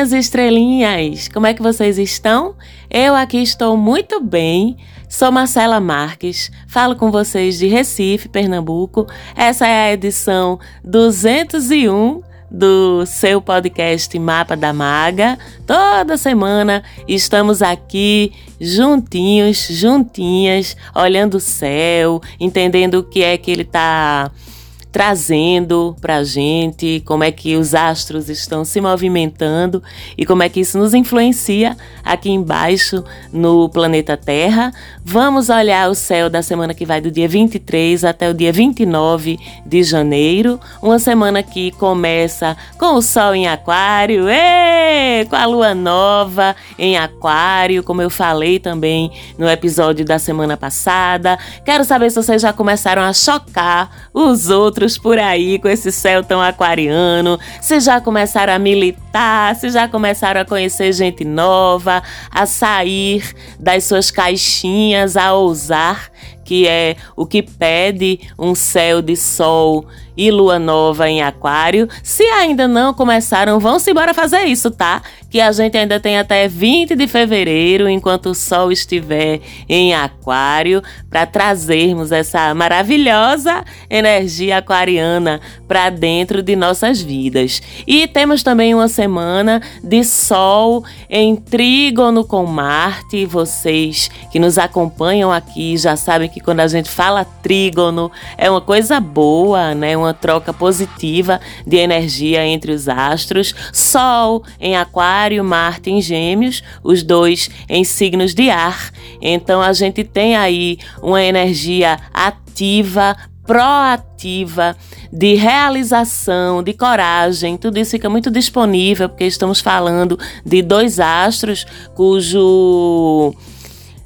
Minhas estrelinhas! Como é que vocês estão? Eu aqui estou muito bem. Sou Marcela Marques, falo com vocês de Recife, Pernambuco. Essa é a edição 201 do seu podcast Mapa da Maga. Toda semana estamos aqui juntinhos, juntinhas, olhando o céu, entendendo o que é que ele está trazendo para a gente como é que os astros estão se movimentando e como é que isso nos influencia aqui embaixo no planeta Terra. Vamos olhar o céu da semana que vai do dia 23 até o dia 29 de janeiro, uma semana que começa com o Sol em Aquário, com a Lua nova em Aquário, como eu falei também no episódio da semana passada. Quero saber se vocês já começaram a chocar os outros outros por aí com esse céu tão aquariano, se já começaram a militar, se já começaram a conhecer gente nova, a sair das suas caixinhas, a ousar, que é o que pede um céu de sol e lua nova em Aquário. Se ainda não começaram, vão-se embora fazer isso, tá? Que a gente ainda tem até 20 de fevereiro, enquanto o Sol estiver em Aquário, para trazermos essa maravilhosa energia aquariana para dentro de nossas vidas. E temos também uma semana de Sol em trígono com Marte. Vocês que nos acompanham aqui já sabem que quando a gente fala trígono é uma coisa boa, né? Uma troca positiva de energia entre os astros. Sol em Aquário, Marte em Gêmeos, os dois em signos de ar. Então a gente tem aí uma energia ativa, proativa, de realização, de coragem, tudo isso fica muito disponível porque estamos falando de dois astros cujo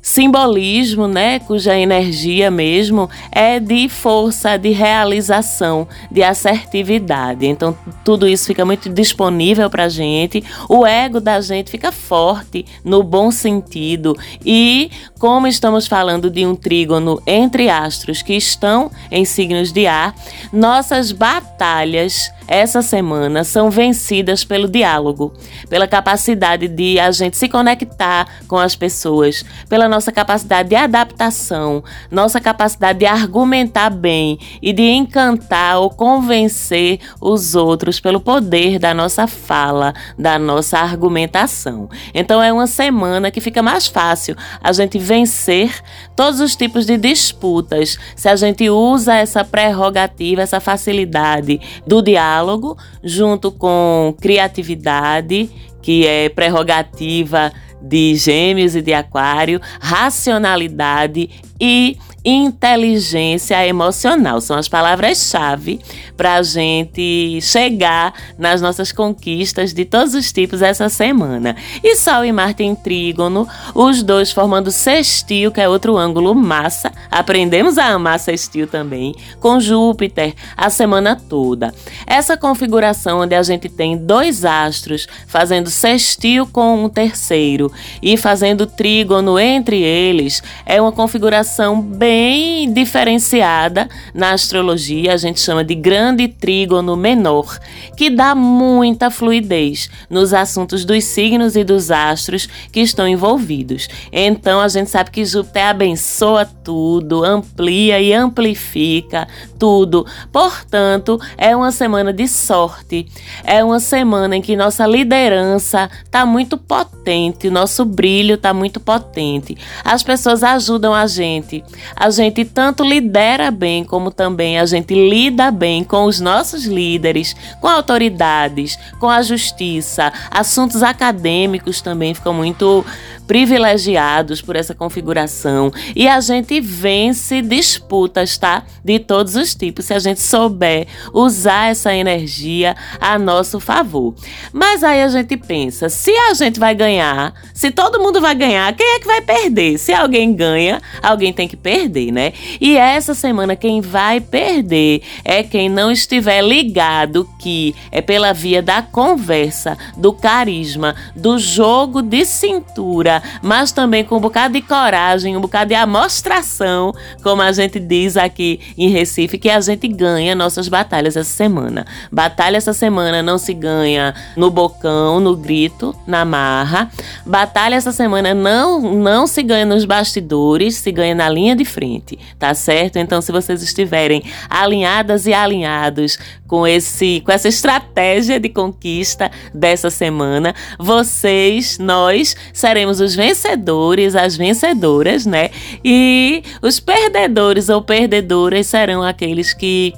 simbolismo, né, cuja energia mesmo é de força, de realização, de assertividade. Então, tudo isso fica muito disponível para a gente. O ego da gente fica forte no bom sentido. E, como estamos falando de um trígono entre astros que estão em signos de ar, nossas batalhas essa semana são vencidas pelo diálogo, pela capacidade de a gente se conectar com as pessoas, pela nossa capacidade de adaptação, nossa capacidade de argumentar bem e de encantar ou convencer os outros pelo poder da nossa fala, da nossa argumentação. Então é uma semana que fica mais fácil a gente vencer todos os tipos de disputas se a gente usa essa prerrogativa, essa facilidade do diálogo diálogo, junto com criatividade, que é prerrogativa de Gêmeos e de Aquário, racionalidade e inteligência emocional. São as palavras-chave para a gente chegar nas nossas conquistas de todos os tipos essa semana. E Sol e Marte em trígono, os dois formando sextil, que é outro ângulo massa. Aprendemos a amar sextil também, com Júpiter a semana toda. Essa configuração onde a gente tem dois astros fazendo sextil com um terceiro e fazendo trígono entre eles, é uma configuração bem bem diferenciada na astrologia, a gente chama de grande trígono menor, que dá muita fluidez nos assuntos dos signos e dos astros que estão envolvidos. Então a gente sabe que Júpiter abençoa tudo, amplia e amplifica tudo. Portanto, é uma semana de sorte, é uma semana em que nossa liderança está muito potente, nosso brilho está muito potente. As pessoas ajudam a gente a gente tanto lidera bem, como também a gente lida bem com os nossos líderes, com autoridades, com a justiça. Assuntos acadêmicos também ficam muito privilegiados por essa configuração e a gente vence disputas, tá? De todos os tipos, se a gente souber usar essa energia a nosso favor. Mas aí a gente pensa, se a gente vai ganhar, se todo mundo vai ganhar, quem é que vai perder? Se alguém ganha, alguém tem que perder perder, né? E essa semana quem vai perder é quem não estiver ligado que é pela via da conversa, do carisma, do jogo de cintura, mas também com um bocado de coragem, um bocado de amostração, como a gente diz aqui em Recife, que a gente ganha nossas batalhas essa semana. Batalha essa semana não se ganha no bocão, no grito, na marra. Batalha essa semana não não se ganha nos bastidores, se ganha na linha de frente, tá certo? Então, se vocês estiverem alinhadas e alinhados com esse com essa estratégia de conquista dessa semana, vocês, nós seremos os vencedores, as vencedoras, né? E os perdedores ou perdedoras serão aqueles que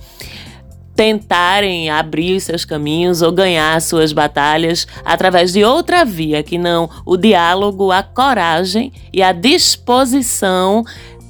tentarem abrir seus caminhos ou ganhar suas batalhas através de outra via que não o diálogo, a coragem e a disposição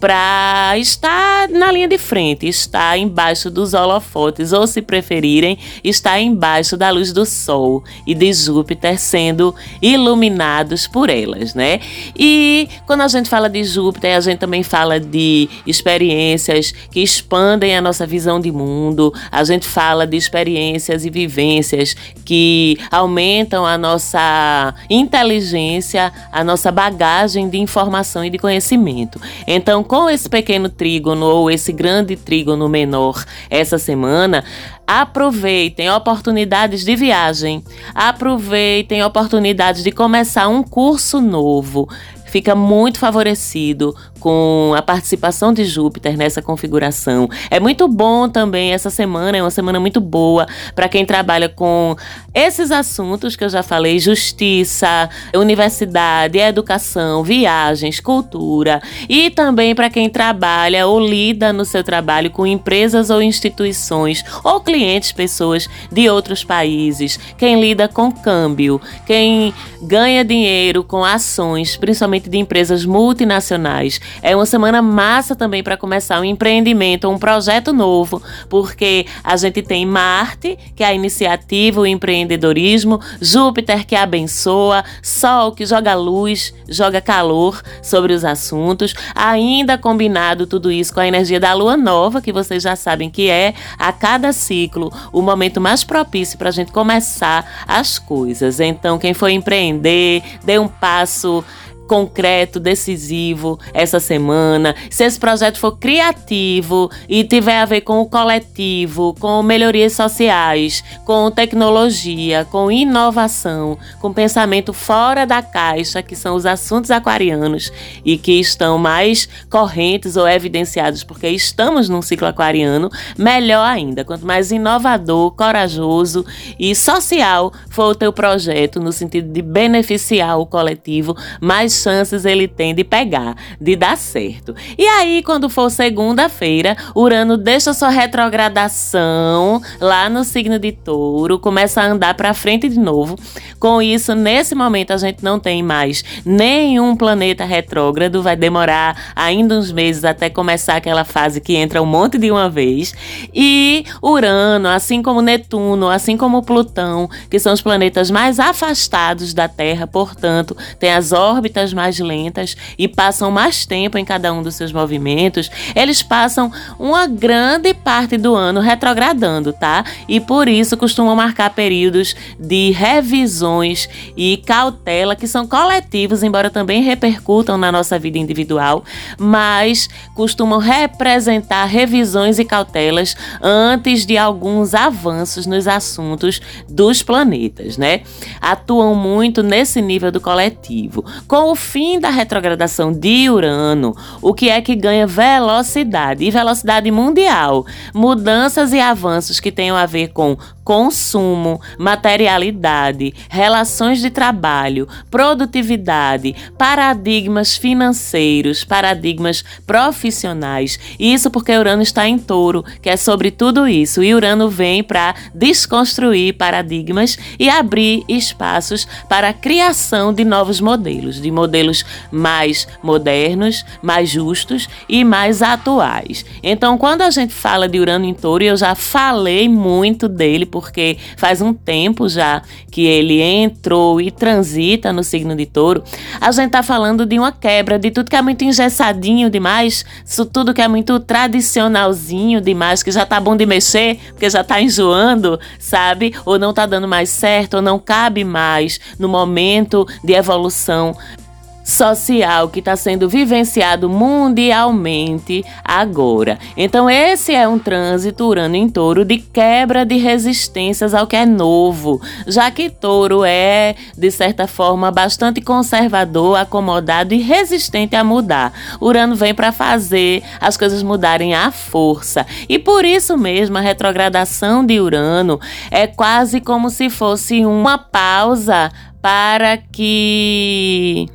para estar na linha de frente, estar embaixo dos holofotes, ou se preferirem, estar embaixo da luz do Sol e de Júpiter sendo iluminados por elas, né? E quando a gente fala de Júpiter, a gente também fala de experiências que expandem a nossa visão de mundo, a gente fala de experiências e vivências que aumentam a nossa inteligência, a nossa bagagem de informação e de conhecimento. Então, com esse pequeno trígono ou esse grande trígono menor essa semana, aproveitem oportunidades de viagem, aproveitem oportunidades de começar um curso novo. Fica muito favorecido com a participação de Júpiter nessa configuração. É muito bom também essa semana, é uma semana muito boa para quem trabalha com esses assuntos que eu já falei: justiça, universidade, educação, viagens, cultura, e também para quem trabalha ou lida no seu trabalho com empresas ou instituições ou clientes, pessoas de outros países, quem lida com câmbio, quem ganha dinheiro com ações, principalmente de empresas multinacionais. É uma semana massa também para começar um empreendimento, um projeto novo, porque a gente tem Marte, que é a iniciativa, o empreendedorismo, Júpiter, que abençoa, Sol, que joga luz, joga calor sobre os assuntos, ainda combinado tudo isso com a energia da lua nova, que vocês já sabem que é a cada ciclo o momento mais propício para a gente começar as coisas. Então, quem for empreender, dê um passo concreto, decisivo essa semana. Se esse projeto for criativo e tiver a ver com o coletivo, com melhorias sociais, com tecnologia, com inovação, com pensamento fora da caixa, que são os assuntos aquarianos e que estão mais correntes ou evidenciados porque estamos num ciclo aquariano, melhor ainda. Quanto mais inovador, corajoso e social for o teu projeto no sentido de beneficiar o coletivo, mais chances ele tem de pegar, de dar certo. E aí, quando for segunda-feira, Urano deixa sua retrogradação lá no signo de Touro, começa a andar para frente de novo. Com isso, nesse momento a gente não tem mais nenhum planeta retrógrado, vai demorar ainda uns meses até começar aquela fase que entra um monte de uma vez. E Urano, assim como Netuno, assim como Plutão, que são os planetas mais afastados da Terra, portanto, tem as órbitas mais lentas e passam mais tempo em cada um dos seus movimentos, eles passam uma grande parte do ano retrogradando, tá? E por isso costumam marcar períodos de revisões e cautela que são coletivos, embora também repercutam na nossa vida individual, mas costumam representar revisões e cautelas antes de alguns avanços nos assuntos dos planetas, né? Atuam muito nesse nível do coletivo. Com o fim da retrogradação de Urano, o que é que ganha velocidade e velocidade mundial, mudanças e avanços que tenham a ver com consumo, materialidade, relações de trabalho, produtividade, paradigmas financeiros, paradigmas profissionais. Isso porque Urano está em touro, que é sobre tudo isso. E Urano vem para desconstruir paradigmas e abrir espaços para a criação de novos modelos, de modelos modelos mais modernos, mais justos e mais atuais. Então, quando a gente fala de Urano em Touro, eu já falei muito dele porque faz um tempo já que ele entrou e transita no signo de Touro. A gente tá falando de uma quebra de tudo que é muito engessadinho demais, isso tudo que é muito tradicionalzinho demais, que já tá bom de mexer, porque já tá enjoando, sabe? Ou não tá dando mais certo, ou não cabe mais no momento de evolução social que está sendo vivenciado mundialmente agora. Então, esse é um trânsito Urano em touro de quebra de resistências ao que é novo, já que touro é, de certa forma, bastante conservador, acomodado e resistente a mudar. Urano vem para fazer as coisas mudarem à força. E por isso mesmo, a retrogradação de Urano é quase como se fosse uma pausa para que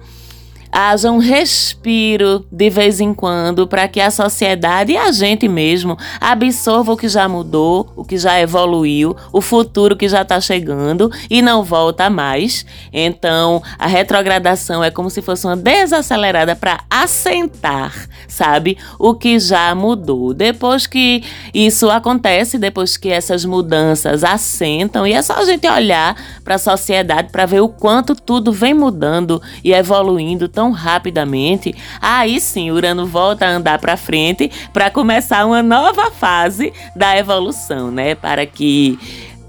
haja um respiro de vez em quando para que a sociedade e a gente mesmo absorva o que já mudou, o que já evoluiu, o futuro que já está chegando e não volta mais. Então, a retrogradação é como se fosse uma desacelerada para assentar, sabe, o que já mudou. Depois que isso acontece, depois que essas mudanças assentam, e é só a gente olhar para a sociedade para ver o quanto tudo vem mudando e evoluindo tão rapidamente, aí sim Urano volta a andar para frente para começar uma nova fase da evolução, né? Para que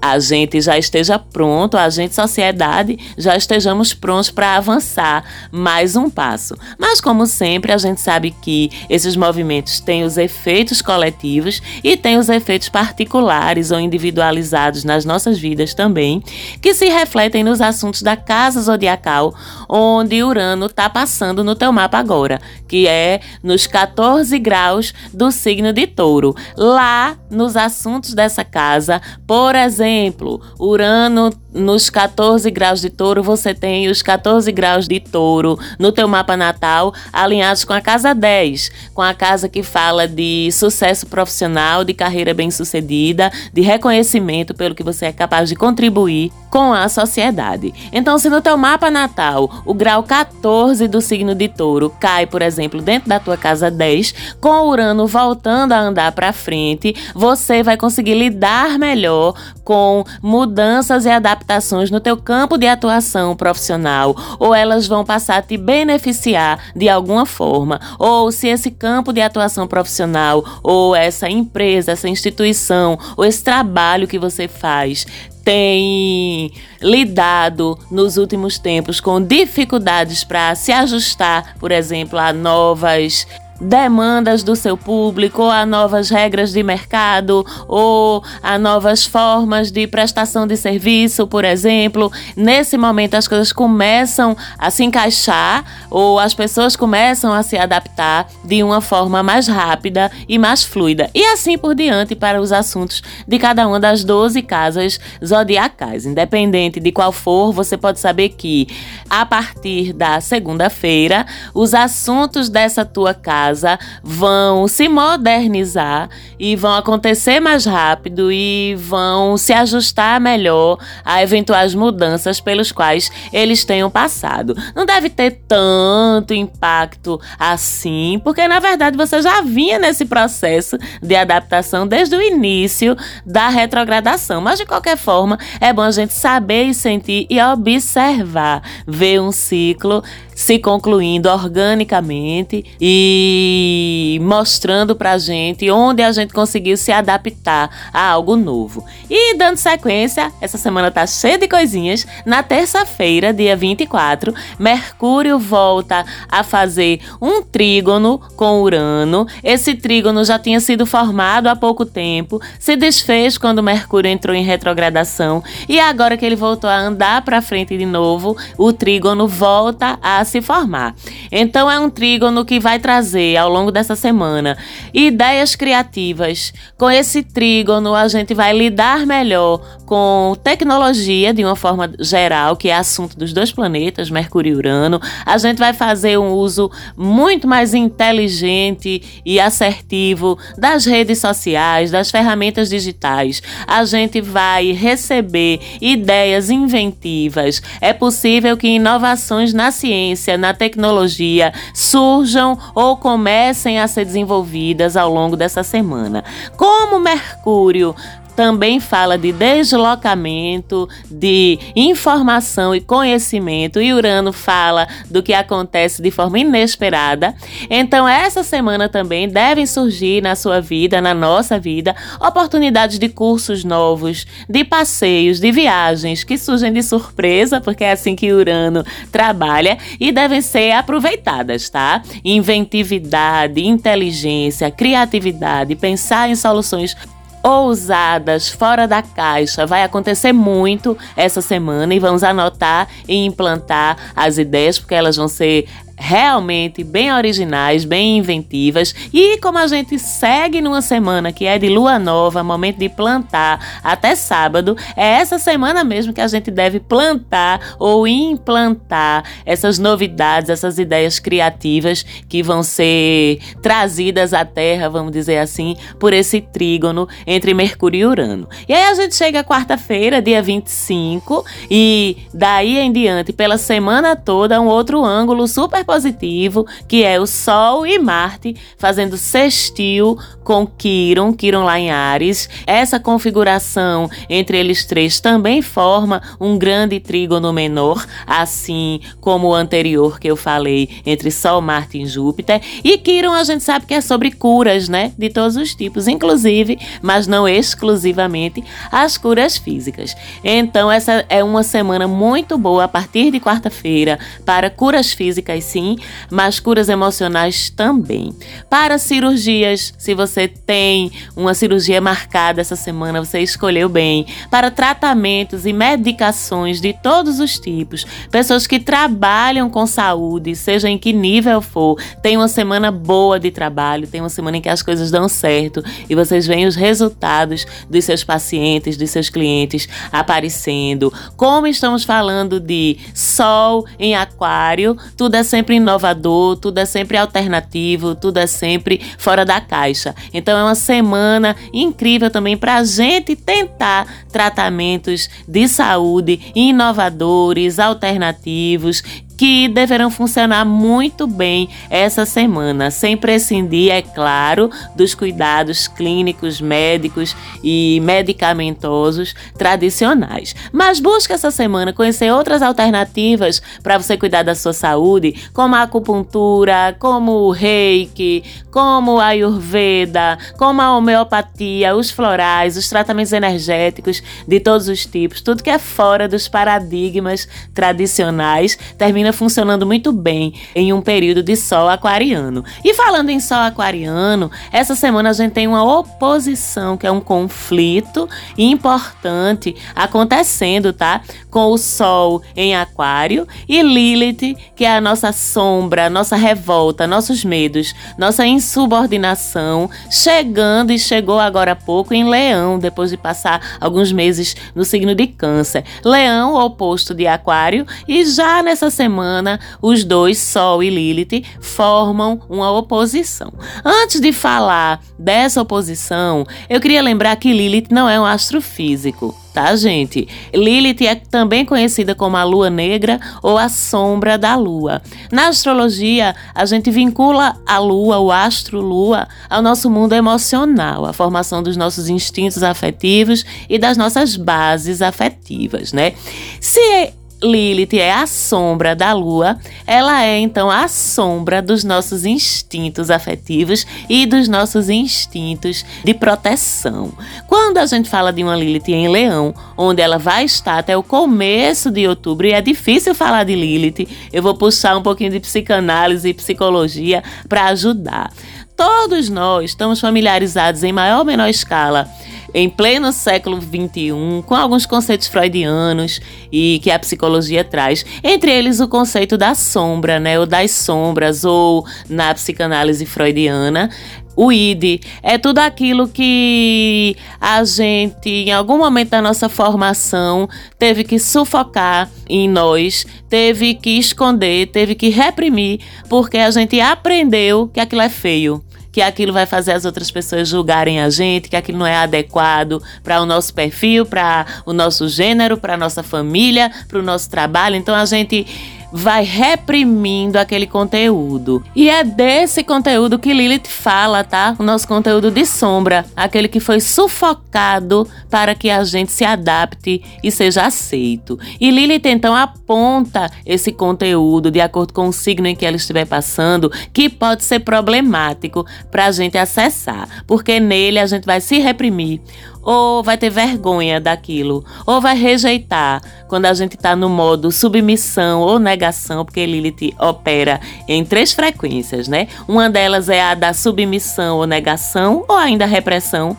a gente já esteja pronto, a gente, sociedade, já estejamos prontos para avançar mais um passo. Mas, como sempre, a gente sabe que esses movimentos têm os efeitos coletivos e têm os efeitos particulares ou individualizados nas nossas vidas também, que se refletem nos assuntos da casa zodiacal, onde Urano está passando no teu mapa agora, que é nos 14 graus do signo de Touro. Lá, nos assuntos dessa casa, por exemplo, exemplo, Urano nos 14 graus de touro, você tem os 14 graus de touro no teu mapa natal alinhados com a casa 10, com a casa que fala de sucesso profissional, de carreira bem-sucedida, de reconhecimento pelo que você é capaz de contribuir com a sociedade. Então, se no teu mapa natal o grau 14 do signo de touro cai, por exemplo, dentro da tua casa 10, com Urano voltando a andar para frente, você vai conseguir lidar melhor com mudanças e adaptações adaptações no teu campo de atuação profissional, ou elas vão passar a te beneficiar de alguma forma, ou se esse campo de atuação profissional, ou essa empresa, essa instituição, ou esse trabalho que você faz tem lidado nos últimos tempos com dificuldades para se ajustar, por exemplo, a novas demandas do seu público, ou a novas regras de mercado, ou a novas formas de prestação de serviço, por exemplo. Nesse momento, as coisas começam a se encaixar, ou as pessoas começam a se adaptar de uma forma mais rápida e mais fluida. E assim por diante para os assuntos de cada uma das 12 casas zodiacais. Independente de qual for, você pode saber que a partir da segunda-feira, os assuntos dessa tua casa casa vão se modernizar e vão acontecer mais rápido e vão se ajustar melhor a eventuais mudanças pelos quais eles tenham passado. Não deve ter tanto impacto assim, porque na verdade você já vinha nesse processo de adaptação desde o início da retrogradação. Mas de qualquer forma, é bom a gente saber e sentir e observar, ver um ciclo se concluindo organicamente e mostrando pra gente onde a gente conseguiu se adaptar a algo novo. E dando sequência, essa semana tá cheia de coisinhas. Na terça-feira, dia 24, Mercúrio volta a fazer um trígono com Urano. Esse trígono já tinha sido formado há pouco tempo, se desfez quando Mercúrio entrou em retrogradação e agora que ele voltou a andar para frente de novo, o trígono volta a se formar. Então é um trígono que vai trazer ao longo dessa semana ideias criativas. Com esse trígono a gente vai lidar melhor com tecnologia de uma forma geral, que é assunto dos dois planetas, Mercúrio e Urano. A gente vai fazer um uso muito mais inteligente e assertivo das redes sociais, das ferramentas digitais. A gente vai receber ideias inventivas. É possível que inovações na ciência ciência, na tecnologia surjam ou comecem a ser desenvolvidas ao longo dessa semana. Como Mercúrio também fala de deslocamento, de informação e conhecimento, e Urano fala do que acontece de forma inesperada. Então, essa semana também devem surgir na sua vida, na nossa vida, oportunidades de cursos novos, de passeios, de viagens que surgem de surpresa, porque é assim que Urano trabalha e devem ser aproveitadas, tá? Inventividade, inteligência, criatividade, pensar em soluções ousadas, fora da caixa. Vai acontecer muito essa semana e vamos anotar e implantar as ideias, porque elas vão ser realmente bem originais, bem inventivas. E como a gente segue numa semana que é de lua nova, momento de plantar até sábado, é essa semana mesmo que a gente deve plantar ou implantar essas novidades, essas ideias criativas que vão ser trazidas à Terra, vamos dizer assim, por esse trígono entre Mercúrio e Urano. E aí a gente chega quarta-feira, dia 25, e daí em diante, pela semana toda, um outro ângulo super positivo, que é o Sol e Marte fazendo sextil com Quiron, Quiron lá em Ares. Essa configuração entre eles três também forma um grande trígono menor, assim como o anterior que eu falei entre Sol, Marte e Júpiter. E Quiron a gente sabe que é sobre curas, né, de todos os tipos, inclusive, mas não exclusivamente, as curas físicas. Então essa é uma semana muito boa a partir de quarta-feira para curas físicas sim, mas curas emocionais também. Para cirurgias, se você tem uma cirurgia marcada essa semana, você escolheu bem. Para tratamentos e medicações de todos os tipos, pessoas que trabalham com saúde, seja em que nível for, tem uma semana boa de trabalho, tem uma semana em que as coisas dão certo e vocês veem os resultados dos seus pacientes, dos seus clientes aparecendo. Como estamos falando de sol em aquário, tudo é sempre inovador, tudo é sempre alternativo, tudo é sempre fora da caixa. Então é uma semana incrível também para a gente tentar tratamentos de saúde inovadores, alternativos que deverão funcionar muito bem essa semana, sem prescindir, é claro, dos cuidados clínicos, médicos e medicamentosos tradicionais. Mas busque essa semana conhecer outras alternativas para você cuidar da sua saúde, como a acupuntura, como o reiki, como a ayurveda, como a homeopatia, os florais, os tratamentos energéticos de todos os tipos, tudo que é fora dos paradigmas tradicionais termina funcionando muito bem em um período de Sol aquariano. E falando em Sol aquariano, essa semana a gente tem uma oposição, que é um conflito importante acontecendo, tá? Com o Sol em Aquário e Lilith, que é a nossa sombra, nossa revolta, nossos medos, nossa insubordinação, chegando e chegou agora há pouco em Leão, depois de passar alguns meses no signo de Câncer. Leão, oposto de Aquário, e já nessa semana semana, os dois, Sol e Lilith, formam uma oposição. Antes de falar dessa oposição, eu queria lembrar que Lilith não é um astrofísico tá, gente? Lilith é também conhecida como a lua negra ou a sombra da lua. Na astrologia, a gente vincula a lua, o astro lua, ao nosso mundo emocional, a formação dos nossos instintos afetivos e das nossas bases afetivas, né? Se Lilith é a sombra da lua, ela é então a sombra dos nossos instintos afetivos e dos nossos instintos de proteção. Quando a gente fala de uma Lilith em Leão, onde ela vai estar até o começo de outubro, e é difícil falar de Lilith, eu vou puxar um pouquinho de psicanálise e psicologia para ajudar. Todos nós estamos familiarizados em maior ou menor escala em pleno século XXI, com alguns conceitos freudianos e que a psicologia traz, entre eles o conceito da sombra, né, ou das sombras, ou na psicanálise freudiana, o id. É tudo aquilo que a gente, em algum momento da nossa formação, teve que sufocar em nós, teve que esconder, teve que reprimir, porque a gente aprendeu que aquilo é feio que aquilo vai fazer as outras pessoas julgarem a gente, que aquilo não é adequado para o nosso perfil, para o nosso gênero, para a nossa família, para o nosso trabalho. Então a gente vai reprimindo aquele conteúdo. E é desse conteúdo que Lilith fala, tá? O nosso conteúdo de sombra, aquele que foi sufocado para que a gente se adapte e seja aceito. E Lilith então aponta esse conteúdo de acordo com o signo em que ela estiver passando, que pode ser problemático para a gente acessar, porque nele a gente vai se reprimir ou vai ter vergonha daquilo, ou vai rejeitar quando a gente está no modo submissão ou negação, porque Lilith opera em três frequências, né? Uma delas é a da submissão ou negação, ou ainda repressão.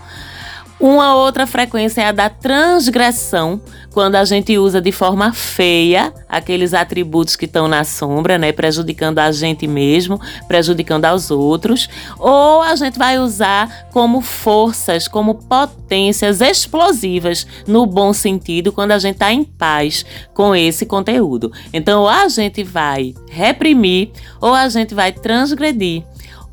Uma outra frequência é a da transgressão, quando a gente usa de forma feia aqueles atributos que estão na sombra, né, prejudicando a gente mesmo, prejudicando aos outros, ou a gente vai usar como forças, como potências explosivas, no bom sentido, quando a gente está em paz com esse conteúdo. Então, ou a gente vai reprimir, ou a gente vai transgredir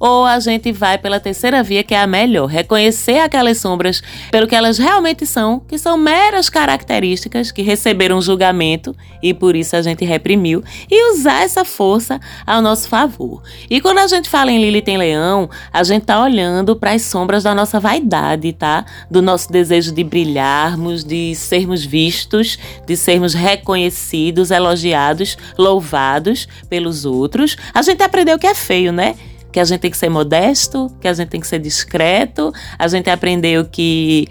ou a gente vai pela terceira via, que é a melhor, reconhecer aquelas sombras pelo que elas realmente são, que são meras características que receberam julgamento e por isso a gente reprimiu, e usar essa força ao nosso favor. E quando a gente fala em Lilith em Leão, a gente tá olhando para as sombras da nossa vaidade, tá? Do nosso desejo de brilharmos, de sermos vistos, de sermos reconhecidos, elogiados, louvados pelos outros. A gente aprendeu que é feio, né? Que a gente tem que ser modesto, que a gente tem que ser discreto. A gente aprendeu que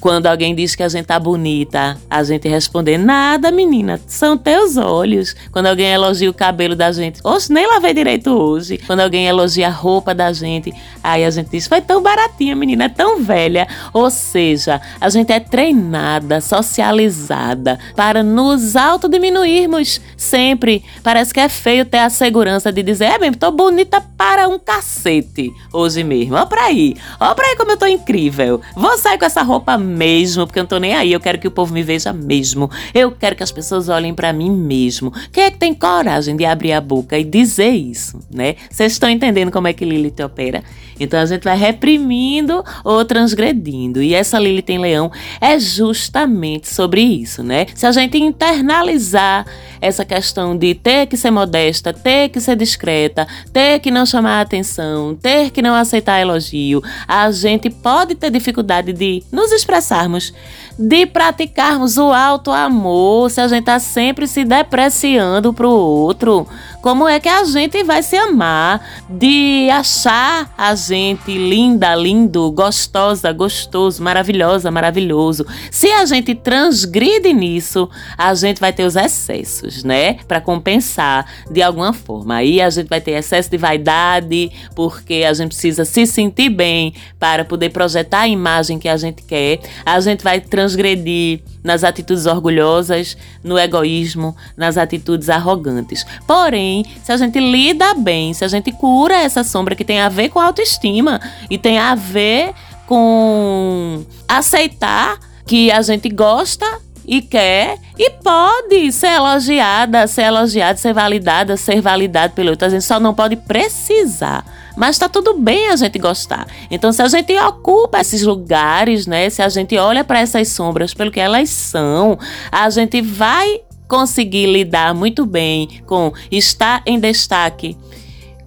quando alguém diz que a gente tá bonita, a gente responder: Nada, menina, são teus olhos. Quando alguém elogia o cabelo da gente, oxe, nem lavei direito hoje. Quando alguém elogia a roupa da gente, aí a gente diz: Foi tão baratinha, menina, é tão velha. Ou seja, a gente é treinada, socializada para nos autodiminuirmos sempre. Parece que é feio ter a segurança de dizer: É mesmo, tô bonita para um cacete hoje mesmo. Ó pra aí, ó pra aí como eu tô incrível. Vou sair com essa roupa mesmo, porque eu não tô nem aí. Eu quero que o povo me veja mesmo. Eu quero que as pessoas olhem para mim mesmo. Quem é que tem coragem de abrir a boca e dizer isso, né? Vocês estão entendendo como é que Lilith opera? Então a gente vai reprimindo ou transgredindo. E essa Lilith em Leão é justamente sobre isso, né? Se a gente internalizar essa questão de ter que ser modesta, ter que ser discreta, ter que não chamar atenção, ter que não aceitar elogio, a gente pode ter dificuldade de nos expressarmos, de praticarmos o alto amor, se a gente está sempre se depreciando pro outro. Como é que a gente vai se amar? De achar a gente linda, lindo, gostosa, gostoso, maravilhosa, maravilhoso. Se a gente transgride nisso, a gente vai ter os excessos, né? Para compensar de alguma forma. Aí a gente vai ter excesso de vaidade, porque a gente precisa se sentir bem para poder projetar a imagem que a gente quer. A gente vai transgredir nas atitudes orgulhosas, no egoísmo, nas atitudes arrogantes. Porém, se a gente lida bem, se a gente cura essa sombra que tem a ver com autoestima e tem a ver com aceitar que a gente gosta e quer e pode ser elogiada, ser elogiada, ser validada, ser validado pelo outro. A gente só não pode precisar. Mas tá tudo bem a gente gostar. Então, se a gente ocupa esses lugares, né? Se a gente olha para essas sombras pelo que elas são, a gente vai conseguir lidar muito bem com estar em destaque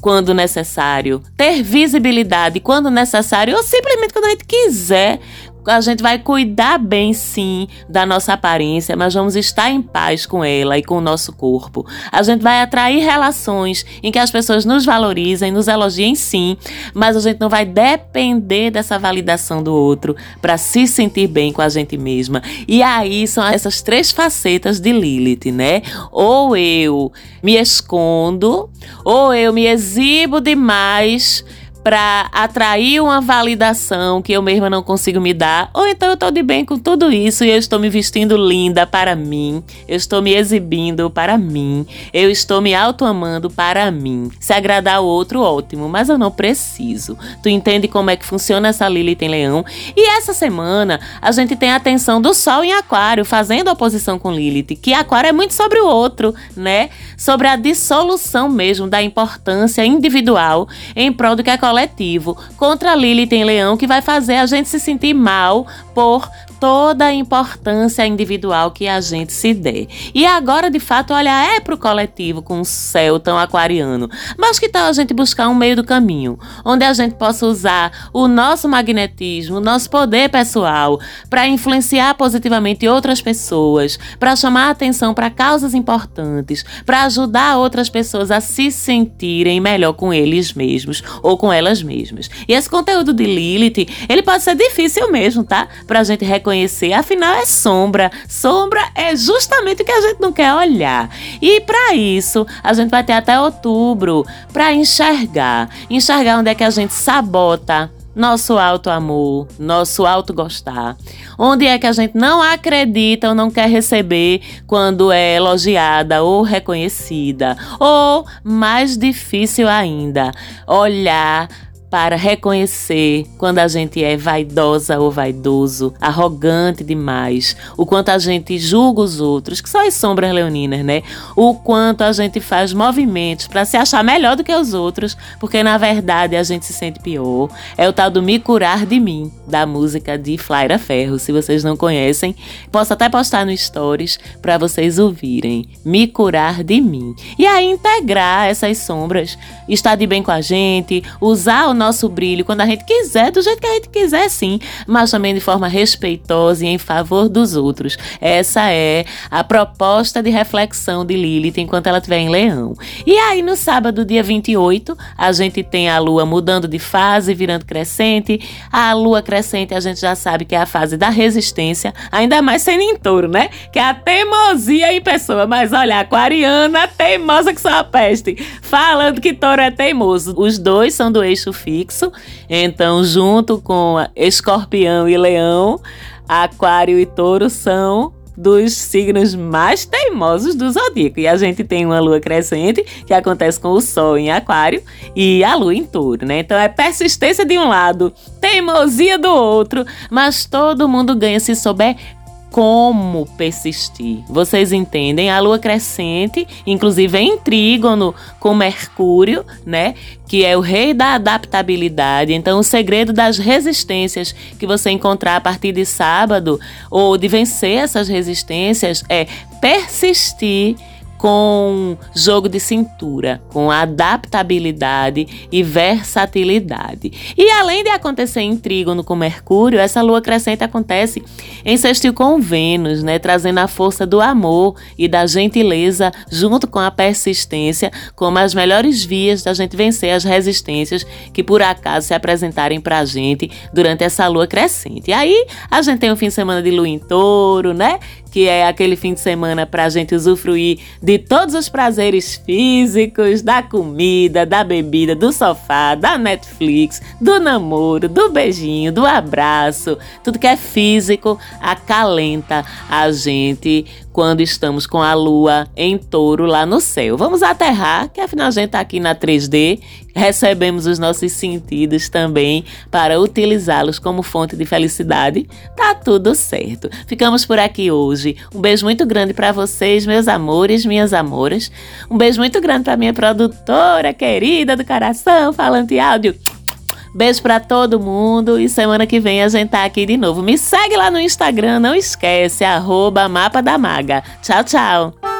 quando necessário, ter visibilidade quando necessário, ou simplesmente quando a gente quiser a gente vai cuidar bem sim da nossa aparência, mas vamos estar em paz com ela e com o nosso corpo. A gente vai atrair relações em que as pessoas nos valorizem, nos elogiem sim, mas a gente não vai depender dessa validação do outro para se sentir bem com a gente mesma. E aí são essas três facetas de Lilith, né? Ou eu me escondo, ou eu me exibo demais para atrair uma validação que eu mesma não consigo me dar, ou então eu estou de bem com tudo isso e eu estou me vestindo linda para mim, eu estou me exibindo para mim, eu estou me autoamando para mim. Se agradar o outro, ótimo, mas eu não preciso. Tu entende como é que funciona essa Lilith em Leão? E essa semana a gente tem a atenção do Sol em Aquário, fazendo oposição com Lilith, que Aquário é muito sobre o outro, né? Sobre a dissolução mesmo da importância individual em prol do que é coletivo, contra Lilith em Leão, que vai fazer a gente se sentir mal por toda a importância individual que a gente se der. E agora, de fato, olhar é pro coletivo com um céu tão aquariano. Mas que tal a gente buscar um meio do caminho, onde a gente possa usar o nosso magnetismo, o nosso poder pessoal para influenciar positivamente outras pessoas, para chamar atenção para causas importantes, para ajudar outras pessoas a se sentirem melhor com eles mesmos ou com elas mesmas. E esse conteúdo de Lilith, ele pode ser difícil mesmo, tá? Pra gente reconhecer, afinal é sombra. Sombra é justamente o que a gente não quer olhar. E para isso, a gente vai ter até outubro para enxergar, enxergar onde é que a gente sabota nosso alto amor, nosso alto gostar. Onde é que a gente não acredita ou não quer receber quando é elogiada ou reconhecida? Ou, mais difícil ainda, olhar para reconhecer quando a gente é vaidosa ou vaidoso, arrogante demais, o quanto a gente julga os outros, que são as sombras leoninas, né? O quanto a gente faz movimentos para se achar melhor do que os outros, porque na verdade a gente se sente pior. É o tal do Me Curar de Mim, da música de Flaira Ferro. Se vocês não conhecem, posso até postar no Stories para vocês ouvirem. Me Curar de Mim. E aí integrar essas sombras, estar de bem com a gente, usar o nosso brilho quando a gente quiser, do jeito que a gente quiser, sim, mas também de forma respeitosa e em favor dos outros. Essa é a proposta de reflexão de Lilith enquanto ela estiver em Leão. E aí, no sábado, dia 28, a gente tem a lua mudando de fase, virando crescente. A lua crescente, a gente já sabe que é a fase da resistência, ainda mais sendo em touro, né? Que é a teimosia em pessoa. Mas olha, a aquariana teimosa que só a peste, falando que touro é teimoso. Os dois são do eixo fixo. Então, junto com Escorpião e Leão, Aquário e Touro são dos signos mais teimosos do zodíaco. E a gente tem uma lua crescente, que acontece com o Sol em Aquário, e a lua em Touro, né? Então é persistência de um lado, teimosia do outro, mas todo mundo ganha se souber como persistir. Vocês entendem? A lua crescente, inclusive é em trígono com Mercúrio, né? Que é o rei da adaptabilidade. Então, o segredo das resistências que você encontrar a partir de sábado ou de vencer essas resistências é persistir com jogo de cintura, com adaptabilidade e versatilidade. E além de acontecer em trígono com Mercúrio, essa lua crescente acontece em sextil com Vênus, né, trazendo a força do amor e da gentileza junto com a persistência como as melhores vias da gente vencer as resistências que por acaso se apresentarem pra gente durante essa lua crescente. E aí a gente tem um fim de semana de lua em touro, né, que é aquele fim de semana para a gente usufruir de todos os prazeres físicos, da comida, da bebida, do sofá, da Netflix, do namoro, do beijinho, do abraço. Tudo que é físico acalenta a gente quando estamos com a lua em touro lá no céu. Vamos aterrar, que afinal a gente está aqui na 3D, recebemos os nossos sentidos também para utilizá-los como fonte de felicidade. Tá tudo certo. Ficamos por aqui hoje. Um beijo muito grande para vocês, meus amores, minhas amoras. Um beijo muito grande para minha produtora querida do coração, falante áudio. Beijo para todo mundo e semana que vem a gente tá aqui de novo. Me segue lá no Instagram, não esquece, arroba Mapa da Maga. Tchau, tchau.